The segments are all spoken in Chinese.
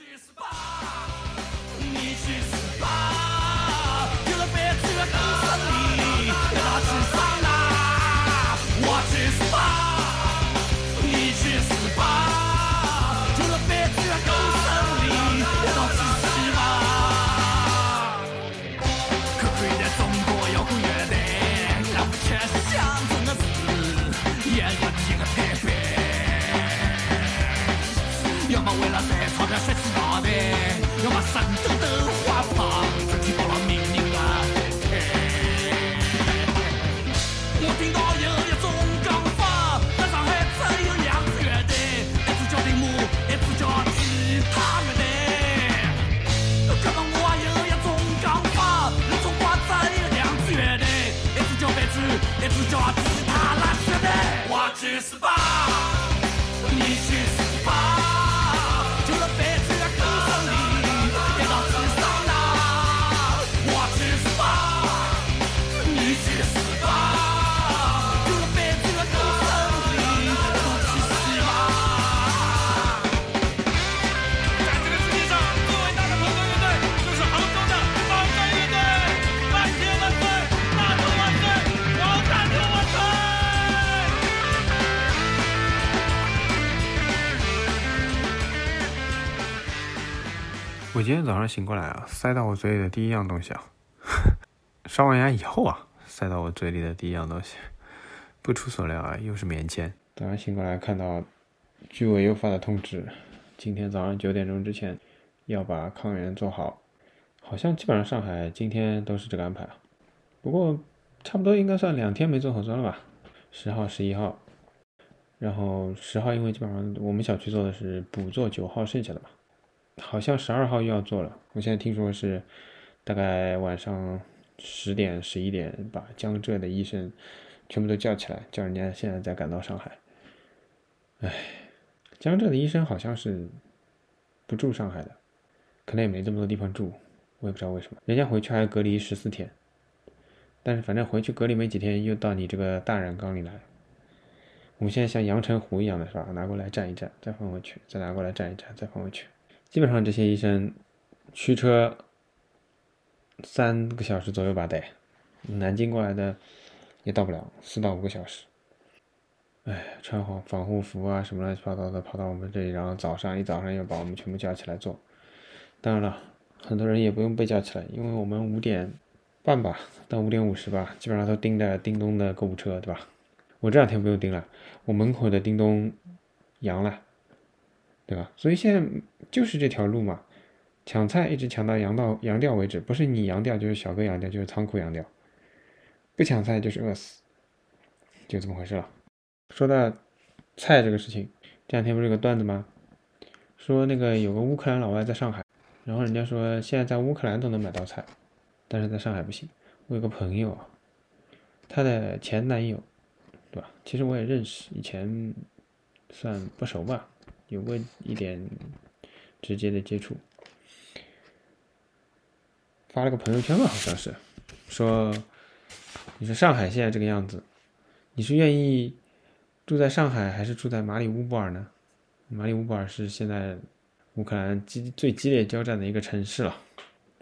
去我今天早上醒过来啊，塞到我嘴里的第一样东西啊，刷完牙以后啊，塞到我嘴里的第一样东西，不出所料啊，又是棉签。早上醒过来看到居委又发的通知，今天早上九点钟之前要把抗原做好，好像基本上上海今天都是这个安排啊。不过差不多应该算两天没做核酸了吧，十号、十一号，然后十号因为基本上我们小区做的是补做九号剩下的嘛。好像十二号又要做了，我现在听说是大概晚上十点、十一点把江浙的医生全部都叫起来，叫人家现在再赶到上海。唉，江浙的医生好像是不住上海的，可能也没这么多地方住，我也不知道为什么。人家回去还要隔离十四天，但是反正回去隔离没几天，又到你这个大染缸里来。我们现在像阳澄湖一样的是吧？拿过来站一站，再放回去，再拿过来站一站，再放回去。基本上这些医生驱车三个小时左右吧，得南京过来的也到不了四到五个小时。哎，穿好防护服啊，什么乱七八糟的跑到我们这里，然后早上一早上又把我们全部叫起来做。当然了，很多人也不用被叫起来，因为我们五点半吧到五点五十吧，基本上都盯着叮咚的购物车，对吧？我这两天不用盯了，我门口的叮咚阳了。对吧？所以现在就是这条路嘛，抢菜一直抢到阳到阳掉为止，不是你阳掉就是小哥阳掉，就是仓库阳掉，不抢菜就是饿死，就这么回事了。说到菜这个事情，这两天不是有个段子吗？说那个有个乌克兰老外在上海，然后人家说现在在乌克兰都能买到菜，但是在上海不行。我有个朋友啊，她的前男友，对吧？其实我也认识，以前算不熟吧。有过一点直接的接触，发了个朋友圈吧，好像是说，你说上海现在这个样子，你是愿意住在上海还是住在马里乌波尔呢？马里乌波尔是现在乌克兰激最激烈交战的一个城市了，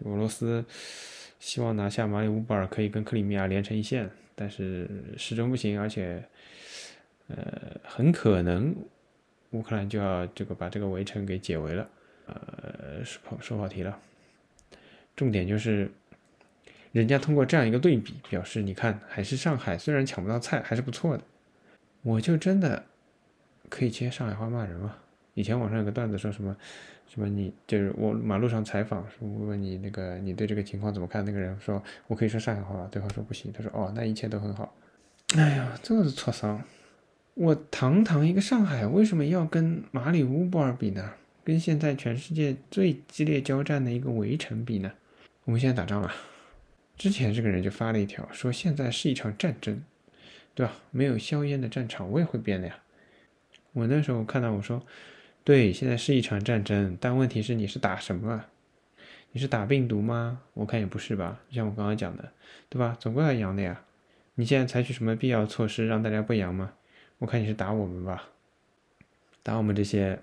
俄罗斯希望拿下马里乌波尔，可以跟克里米亚连成一线，但是始终不行，而且呃很可能。乌克兰就要这个把这个围城给解围了，呃，说跑说跑题了。重点就是，人家通过这样一个对比，表示你看，还是上海虽然抢不到菜，还是不错的。我就真的可以接上海话骂人吗？以前网上有个段子说什么什么你就是我马路上采访，问你那个你对这个情况怎么看？那个人说我可以说上海话吗，对方说不行，他说哦，那一切都很好。哎呀，这是挫伤。我堂堂一个上海，为什么要跟马里乌波尔比呢？跟现在全世界最激烈交战的一个围城比呢？我们现在打仗了。之前这个人就发了一条，说现在是一场战争，对吧？没有硝烟的战场，我也会变的呀。我那时候看到我说，对，现在是一场战争，但问题是你是打什么？你是打病毒吗？我看也不是吧。就像我刚刚讲的，对吧？总归要阳的呀。你现在采取什么必要措施让大家不阳吗？我看你是打我们吧，打我们这些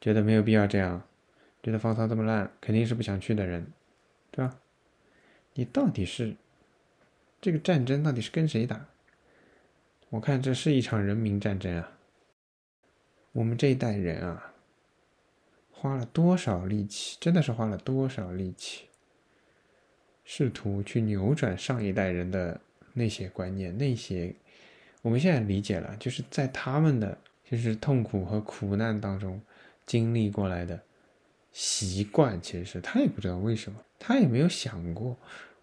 觉得没有必要这样，觉得方舱这么烂，肯定是不想去的人，对吧？你到底是这个战争到底是跟谁打？我看这是一场人民战争啊！我们这一代人啊，花了多少力气，真的是花了多少力气，试图去扭转上一代人的那些观念，那些我们现在理解了，就是在他们的就是痛苦和苦难当中经历过来的习惯，其实是他也不知道为什么，他也没有想过。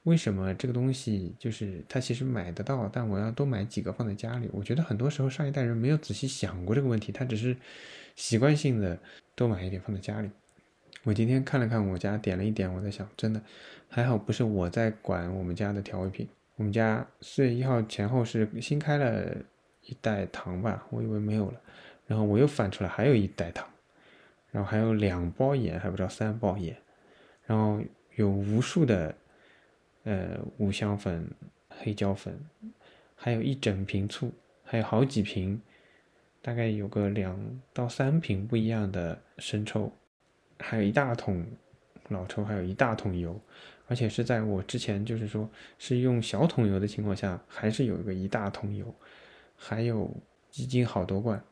为什么这个东西就是他其实买得到，但我要多买几个放在家里？我觉得很多时候上一代人没有仔细想过这个问题，他只是习惯性的多买一点放在家里。我今天看了看我家，点了一点，我在想，真的还好不是我在管我们家的调味品。我们家四月一号前后是新开了一袋糖吧，我以为没有了，然后我又翻出来还有一袋糖，然后还有两包盐，还不知道三包盐，然后有无数的。呃，五香粉、黑椒粉，还有一整瓶醋，还有好几瓶，大概有个两到三瓶不一样的生抽，还有一大桶老抽，还有一大桶油，而且是在我之前就是说是用小桶油的情况下，还是有一个一大桶油，还有几斤好多罐，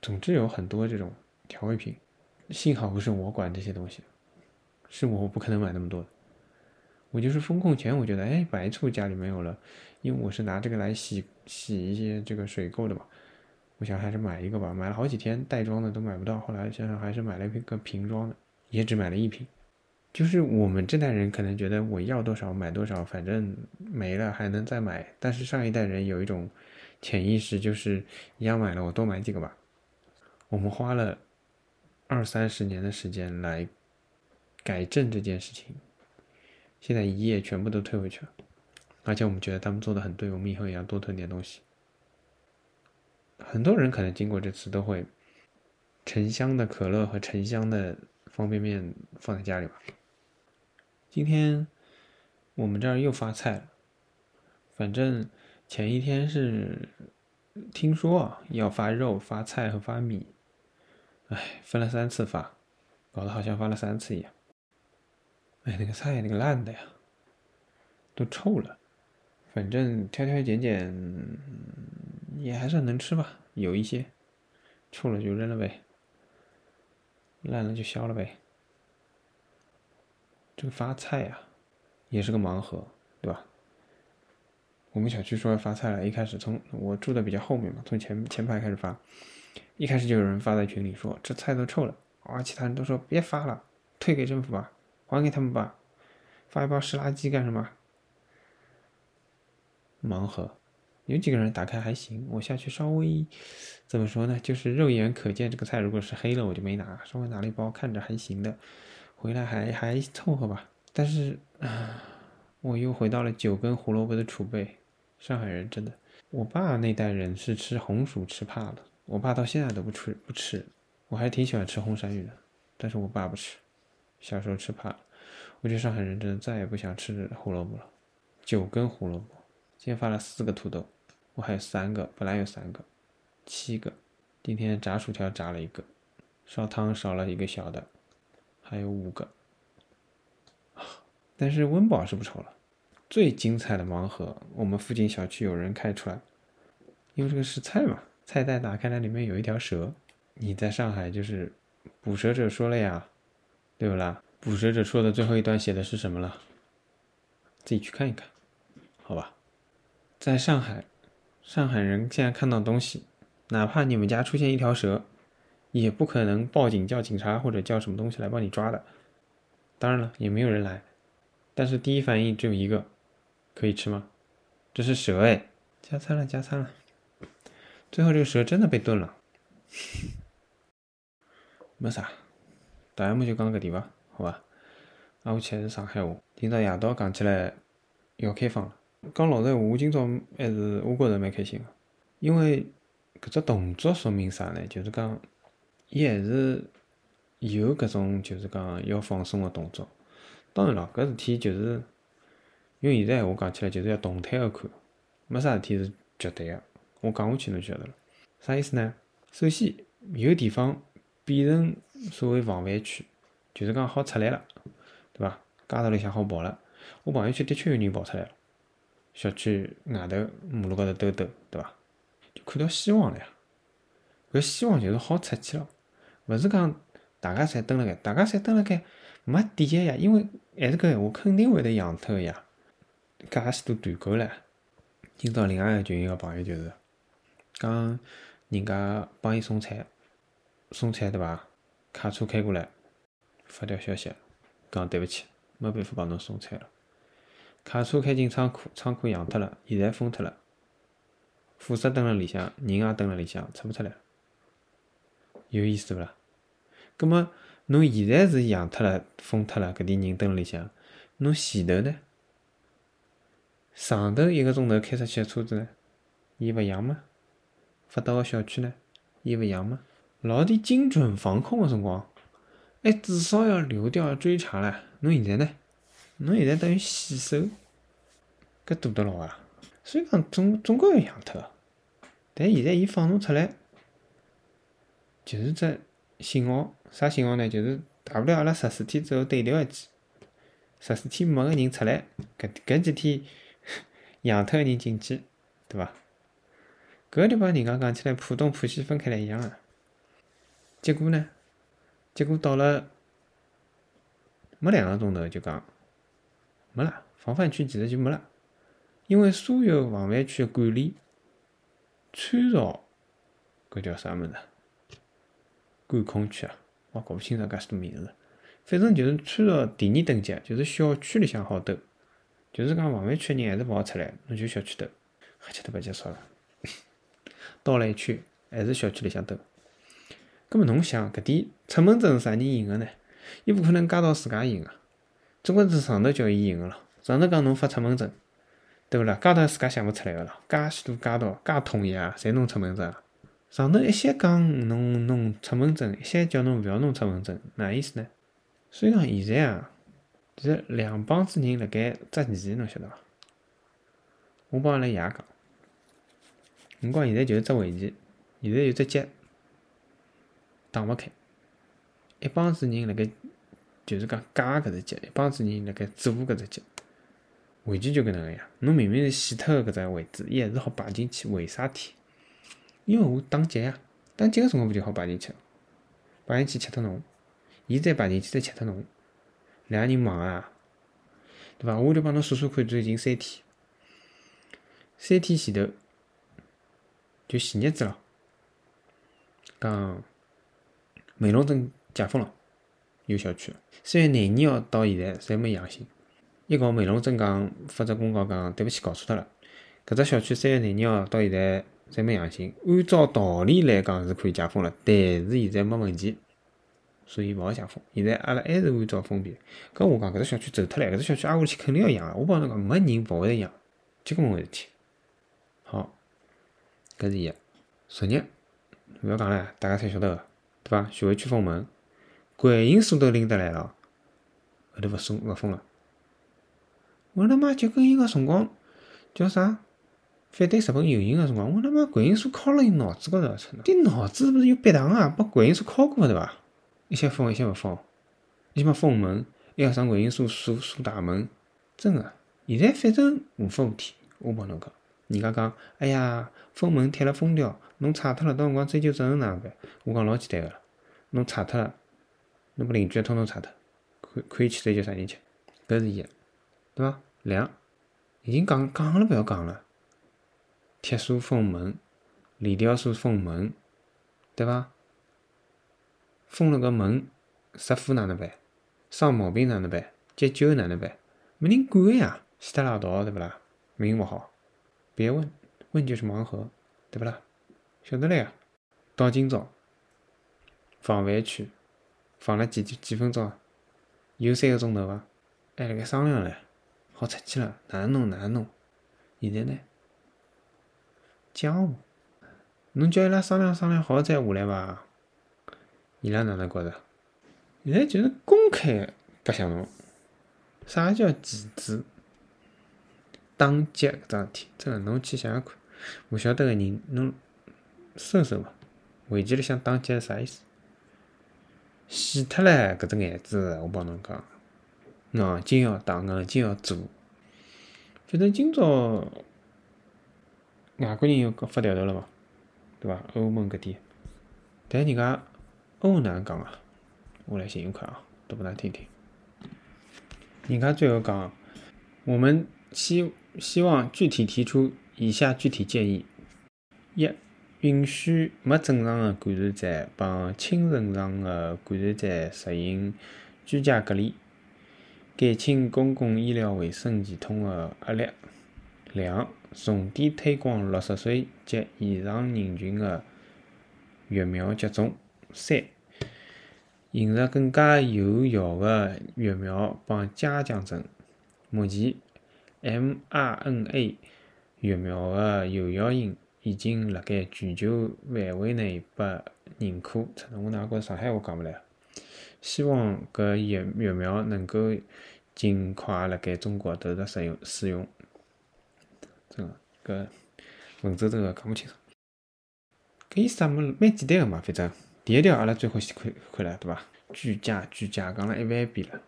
总之有很多这种调味品，幸好不是我管这些东西，是我不可能买那么多的。我就是风控前，我觉得哎，白醋家里没有了，因为我是拿这个来洗洗一些这个水垢的嘛。我想还是买一个吧，买了好几天，袋装的都买不到，后来想想还是买了一个瓶装的，也只买了一瓶。就是我们这代人可能觉得我要多少买多少，反正没了还能再买。但是上一代人有一种潜意识，就是一样买了我多买几个吧。我们花了二三十年的时间来改正这件事情。现在一夜全部都退回去了，而且我们觉得他们做的很对，我们以后也要多囤点东西。很多人可能经过这次都会沉香的可乐和沉香的方便面放在家里吧。今天我们这儿又发菜了，反正前一天是听说啊要发肉、发菜和发米，哎，分了三次发，搞得好像发了三次一样。哎，那个菜那个烂的呀，都臭了。反正挑挑拣拣也还算能吃吧，有一些臭了就扔了呗，烂了就削了呗。这个发菜呀，也是个盲盒，对吧？我们小区说要发菜了，一开始从我住的比较后面嘛，从前前排开始发，一开始就有人发在群里说这菜都臭了，啊，其他人都说别发了，退给政府吧。还给他们吧，发一包湿垃圾干什么？盲盒，有几个人打开还行，我下去稍微怎么说呢？就是肉眼可见这个菜如果是黑了，我就没拿，稍微拿了一包看着还行的，回来还还凑合吧。但是啊，我又回到了九根胡萝卜的储备。上海人真的，我爸那代人是吃红薯吃怕了，我爸到现在都不吃不吃，我还挺喜欢吃红山芋的，但是我爸不吃。小时候吃怕了，我觉得上海人真的再也不想吃胡萝卜了。九根胡萝卜，今天发了四个土豆，我还有三个，本来有三个，七个。今天炸薯条炸了一个，烧汤烧了一个小的，还有五个。但是温饱是不愁了。最精彩的盲盒，我们附近小区有人开出来，因为这个是菜嘛，菜袋打开来里面有一条蛇。你在上海就是捕蛇者说了呀。对不啦？捕蛇者说的最后一段写的是什么了？自己去看一看，好吧。在上海，上海人现在看到东西，哪怕你们家出现一条蛇，也不可能报警叫警察或者叫什么东西来帮你抓的。当然了，也没有人来。但是第一反应只有一个：可以吃吗？这是蛇哎！加餐了，加餐了。最后这个蛇真的被炖了，没啥。大约么就讲搿点伐，好伐？啊，我吃的是上海话。今朝夜到讲起来要开放了。讲老实闲话，我今朝还是我觉着蛮开心的，因为搿只动作说明啥呢？就是讲，伊还是有搿种就是讲要放松个动作。当然了，搿事体就是用现在闲话讲起来，就是要动态个看，没啥事体是绝对个。我讲下去侬就晓得了。啥意思呢？首先，有地方变成。所谓防范区，就是讲好出来了，对伐？街头里向好跑了。我朋友圈的确有人跑出来了，小区外头马路高头兜兜，对伐？就看到希望了呀。搿希望就是好出去了，勿是讲大家侪蹲辣盖，大家侪蹲辣盖没底个呀，因为还是搿闲话肯定会得养脱个呀。介许多团购唻，今朝另外一群一个朋友就是讲，人家帮伊送菜，送菜对伐？卡车开过来，发条消息讲对勿起，没办法帮侬送菜了。卡车开进仓库，仓库养脱了，现在封脱了，货色蹲辣里向，人也蹲辣里向，出勿出来。有意思伐啦？葛末侬现在是养脱了、封脱了，搿点人蹲辣里向，侬前头呢？上头一个钟头开出去个车子呢？伊勿养吗？发到个小区呢？伊勿养吗？老点精准防控个辰光，哎，至少要流调追查唻。侬现在呢？侬现在等于死守，搿多得牢啊！所以讲总总归要养脱个。但现在伊放侬出来，就是只信号，啥信号呢？就是大不了阿拉十四天之后对调一记，十四天没个人出来，搿搿几天扬脱个人进去，对伐？搿就帮人家讲起来浦东浦西分开来一样个。结果呢？结果到了没两个钟头就讲没了，防范区其实就没了，因为所有防范区个管理参照搿叫啥物事？管控区啊，我搞不清楚介许多名字，反正就是参照第二等级，就是小区里向好兜，就是讲防范区个人还是勿好出来，侬就小区兜，黑七搭八结束了，到了一圈还是小区里向兜。葛末侬想，搿点出门证是啥人赢个呢？伊勿可能街道自家印个，总归是上头叫伊赢个咯。上头讲侬发出门证，对勿啦？街道自家想勿出来个咯，介许多街道介统一啊，侪弄出门证。上头一些讲侬弄出门证，一些叫侬勿要弄出门证，哪意思呢？所以讲现在啊，是两帮子人辣盖捉棋，侬晓得伐？我帮阿拉爷讲，辰光现在就是捉围棋，现在有只棋。打勿开，一帮子人辣盖，就是讲架搿只脚，一帮子人辣盖做搿只脚，围棋就搿能个呀。侬明明是死脱个搿只位置，伊还是好摆进去，为啥体？因为我打劫呀，打劫个辰光勿就好摆进去？摆进去吃脱侬，伊再摆进去再吃脱侬，两个人忙啊，对伐？我就帮侬数数看，最近三天，三天前头就前日子咯，讲。美容镇解封了，有小区。三月廿二号到现在侪没阳性。一告美容镇讲发只公告讲，对勿起，搞错脱了。搿只小区三月廿二号到现在侪没阳性。按照道理来讲是可以解封了，但是现在没问题，所以勿好解封。现在阿拉还是按照封闭。搿我讲搿只小区走脱了，搿只小区挨下去肯定要阳。我帮侬讲，没人勿会得阳，结果没事体。好，搿是一。昨日勿要讲了，大家侪晓得个。对伐？徐汇区封门，观音锁都拎得来了，后头勿松勿封了。我他妈就跟伊个辰光叫啥？反对日本游行个辰光，我他妈观音锁敲了伊脑子高头，操！你脑子是勿是有鼻糖啊？把观音锁敲过对伐？一些封，一些勿封，一些封门，一要上观音锁锁锁大门，真个。现在反正无法无天，我帮侬讲。人家讲，哎呀，封门贴了封条，侬拆脱了，到辰光追究责任哪能办？我讲老简单个了，侬拆脱了，侬把邻居统统拆脱，可可以去追究啥人去？搿是一，对伐？两，已经讲讲了，勿要讲了，铁锁封门，链条锁封门，对伐？封了个门，失火哪能办？生毛病哪能办？急救哪能办？没人管呀，死脱拉倒，对勿啦？命勿好。别问，问就是盲盒，对不啦？晓得了呀。到今朝，防范区放了几几分钟？有三个钟头伐？还辣盖商量唻，好出去了，哪能弄哪能弄？现在呢？江湖，侬叫伊拉商量商量好再下来伐？伊拉哪能觉着？现在就是公开白相侬，啥叫棋子？打劫搿桩事体，真个侬去想想看，勿晓得个人侬搜搜伐？围棋里向打劫是啥意思？死脱了搿只眼子，我帮侬讲，硬劲要打，硬劲要做。反正今朝外国人又发调头了嘛，对伐？欧盟搿点，但人家欧哪能讲啊？我来寻一块啊，读拨㑚听听。人家最后讲，我们希希望具体提出以下具体建议：一。允许没症状的感染者帮轻症状的感染者实行居家隔离，减轻公共医疗卫生系统的压力。两、重点推广六十岁及以上人群的疫苗接种。三、引入更加有效的疫苗帮加强针。目前，mRNA 疫苗的有效性。已经辣盖全球范围内被认可。操，我哪觉上海话讲勿来？希望搿疫疫苗能够尽快辣盖中国投入使用。搿文绉绉个讲勿清楚。搿意思啥物事？蛮简单个嘛，反正第一条阿拉最好先看看了，对伐？居家居家讲了一万遍了。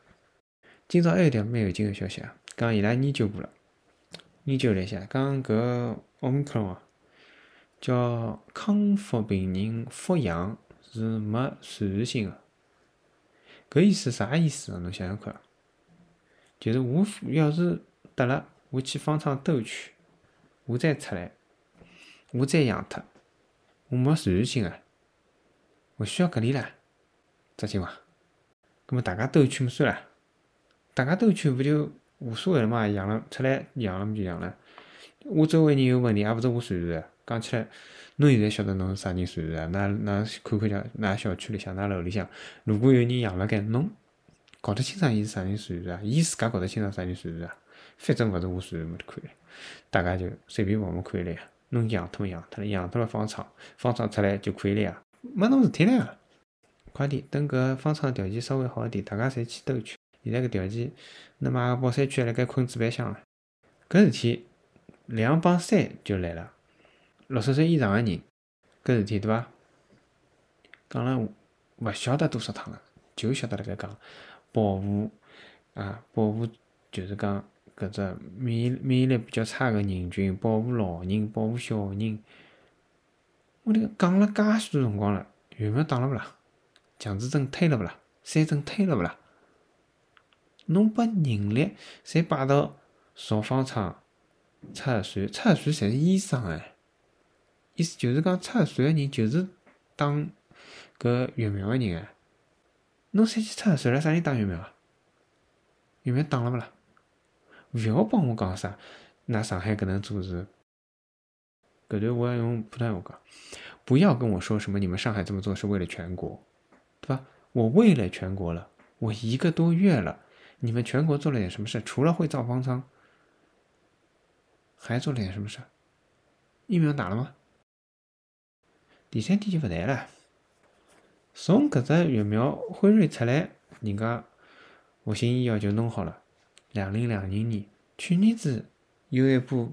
今朝还有条蛮有劲个消息啊，讲伊拉研究过了，研究了一下，讲搿奥密克戎啊。叫康复病人复阳是没传染性的，搿意思啥意思啊？侬想想看，就是我要是得了，我去方舱兜一圈，我再出来，我再养脱，我没传染性啊，勿需要隔离了，扎劲伐？搿么大家兜一圈么算了，大家兜一圈勿就无所谓了嘛？养了出来养了么就养了，我周围人有问题，也勿是我传染的。讲起来，侬现在晓得侬是啥人传染啊？㑚㑚看看下，㑚小区里向、㑚楼里向，如果有人养了盖，侬搞得清爽伊是啥人传染啊？伊自家搞得清爽啥人传染啊？反正勿是我传染，么就可以了。大家就随便问问看了呀。侬阳脱么阳脱了？阳脱了方舱，方舱出来就可以了呀。没侬事体了呀。快点，等搿方舱条件稍微好一点，大家侪去兜一圈。现在搿条件，侬买个宝山区还辣盖困纸板箱了。搿事体两帮三就来了。六十岁以上的人，搿事体对伐？讲了勿晓得多少趟了，就晓得辣盖讲保护啊，保护就是讲搿只免疫免疫力比较差个人群，保护老人，保护小人。我迭个讲了介许多辰光了，疫苗打了勿啦？强制针推了勿啦？三针推了勿啦？侬把人力侪摆到造方舱、测核酸，测核酸侪是医生哎。意思就是讲，出核酸个人就是打搿疫苗个人啊。侬先去出核酸了，啥人打疫苗啊？疫苗打了勿啦？勿要帮我讲啥？那上海搿能做事，搿段我要用普通话讲。不要跟我说什么你们上海这么做是为了全国，对吧？我为了全国了，我一个多月了，你们全国做了点什么事？除了会造方舱，还做了点什么事？疫苗打了吗？第三点就勿谈了。从搿只疫苗辉瑞出来，人家复星医药就弄好了。两零两零年，去年子有一波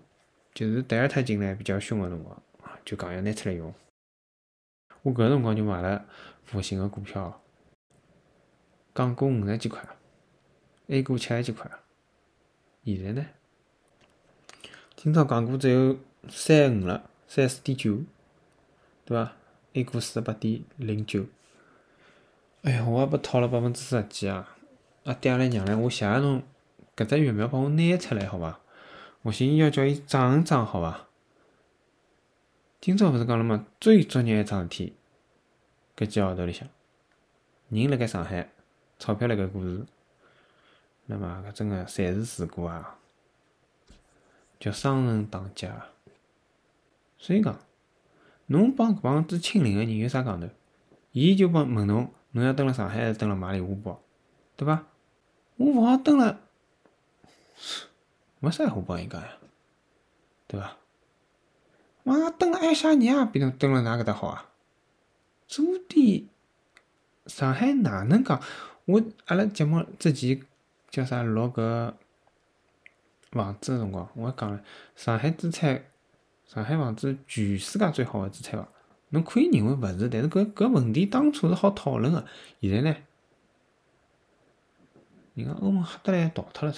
就是德尔塔进来比较凶个辰光，就讲要拿出来用。我搿辰光就买了复星个股票，港股五十几块，A 股七十几块。现在呢？今朝港股只有三十五了，三四点九。对伐？A 股四十八点零九，哎呀，我也被套了百分之十几啊！啊，爹来娘来，我谢谢侬搿只疫苗帮我拿出来，好伐？我寻要叫伊长一长，好伐？今朝勿是讲了吗？最作孽一桩事体，搿几号头里向，人辣盖上海，钞票辣盖股市，那么搿真个侪是事故啊！叫商人打劫，所以讲。侬帮搿帮子亲邻个人有啥讲头？伊就帮问侬，侬要蹲辣上海还是蹲辣马里乌波，对伐？我勿好蹲辣，没啥好帮伊讲呀，对伐？我蹲辣爱沙尼亚比侬蹲辣哪搿搭好啊？朱棣，上海哪能讲？我阿拉节目之前叫啥录搿房子个辰光，我还讲了，上海资产。上海房子全世界最好的紫菜房，侬可以认为勿是，但是搿搿问题当初是好讨论个。现在呢，人家欧盟吓得来逃脱了，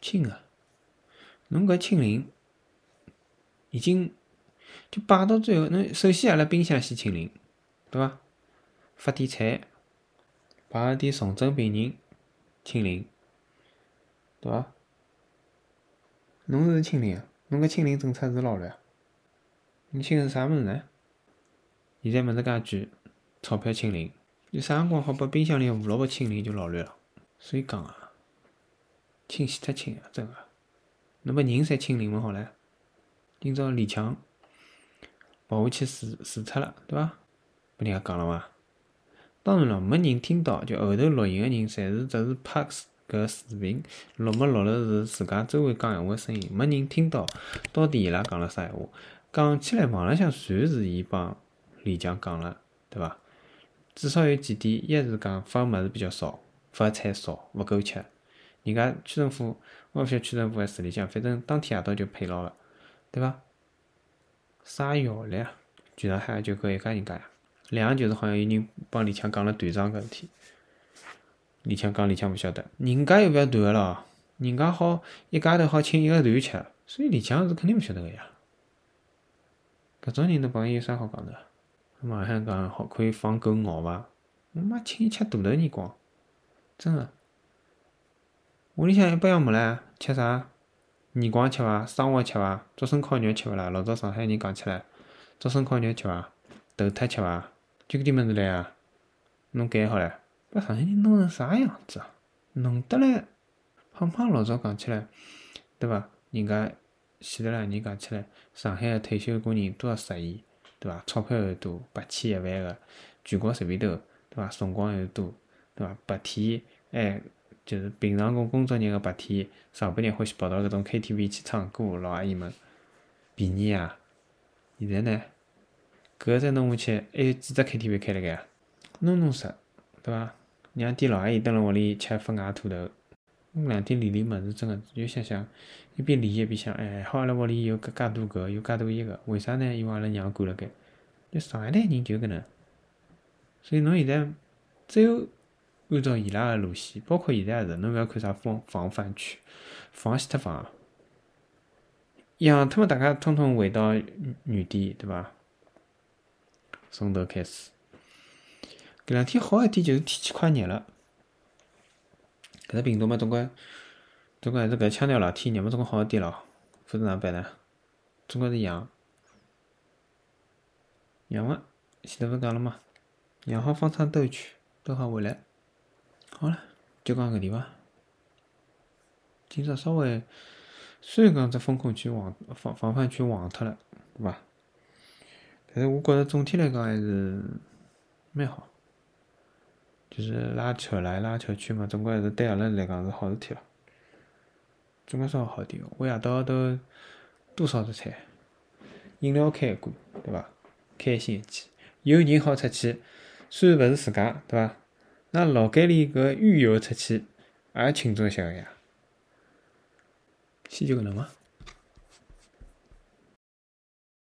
清个。侬搿清零已经就摆到最后，侬首先阿拉冰箱先清零，对伐？发点菜，摆点重症病人清零，对伐？侬是清零啊？侬搿清零政策是老乱啊？你清是啥物事呢？现在物事介贵，钞票清零，有啥辰光好把冰箱里胡萝卜清零就老乱了。所以讲啊，清死脱清啊，真个。侬把人侪清零么好唻？今朝李强跑下去视视察了，对伐？拨人家讲了伐？当然了，没人听到，就后头录音个人，侪是只是拍搿视频，录么录了是自家周围讲闲话个声音，没人听到到底伊拉讲了啥闲话。讲起来，网浪向全是伊帮李强讲了，对伐？至少有几点，一是讲发物事比较少，发菜少，勿够吃。人家区政府，我勿晓得区政府还市里向，反正当天夜到就配牢了，对伐？啥效力啊？全上海就搿一家人家呀。两个就是好像有人帮李强讲了团长搿事体，李强讲李强勿晓得，人家又勿要团个咯，人家好一家头好请一个团吃，所以李强是肯定勿晓得个呀。搿种人侬帮伊有啥好讲的？马上讲好可以放狗咬伐？我妈请伊吃大头耳光，真个。屋里向一般样没唻，吃啥？耳光吃伐？生活吃伐？竹笋烤肉吃勿啦？老早上海人讲起来，竹笋烤肉吃伐？豆挞吃伐？就搿点物事唻啊！侬改好唻，把上海人弄成啥样子啊？弄得来胖胖老早讲起来，对伐？人家希特勒人讲起来，上海个退休工人多少适意，对伐？钞票又多，八千一万个，全国随便投，对伐？辰光又多，对伐？白天哎。就是平常工工作日个白天，上半日欢喜跑到搿种 KTV 去唱歌，老阿姨们便宜啊！现在呢，搿再弄下去，还有几只 KTV 开了盖啊？弄弄死，对伐？让点老阿姨蹲辣屋里吃发外秃头，两天理理物事，真个又想想，一边理一边想，哎，好阿拉屋里有搿介多搿，有介多一个，为啥呢？因为阿拉娘管辣盖。就上海滩人就搿能，所以侬现在只有。按照伊拉个路线，包括现在也是，侬勿要看啥防防范区，防死脱防，养脱么？大家统统回到原点，对伐？从头开始。搿两天好一点，就是天气快热了。搿只病毒嘛，总归总归还是搿腔调了，天热嘛，总归好一点咯。否则哪办呢？总归是养，养嘛，前头勿讲了嘛，养好方舱兜一圈，兜好回来。好了，就讲搿点伐。今朝稍微虽然讲只风控区黄防防范区黄脱了，对伐？但是我觉着总体来讲还是蛮好。就是拉扯来拉扯去嘛，总归还是对阿拉来讲是好事体了。总归稍微好点。我夜到都多烧只菜，饮料开一罐，对伐？开心一记，有人好出去，虽然勿是自家，对伐？那老街里搿狱友出去，也庆祝一下个呀，先就搿能伐。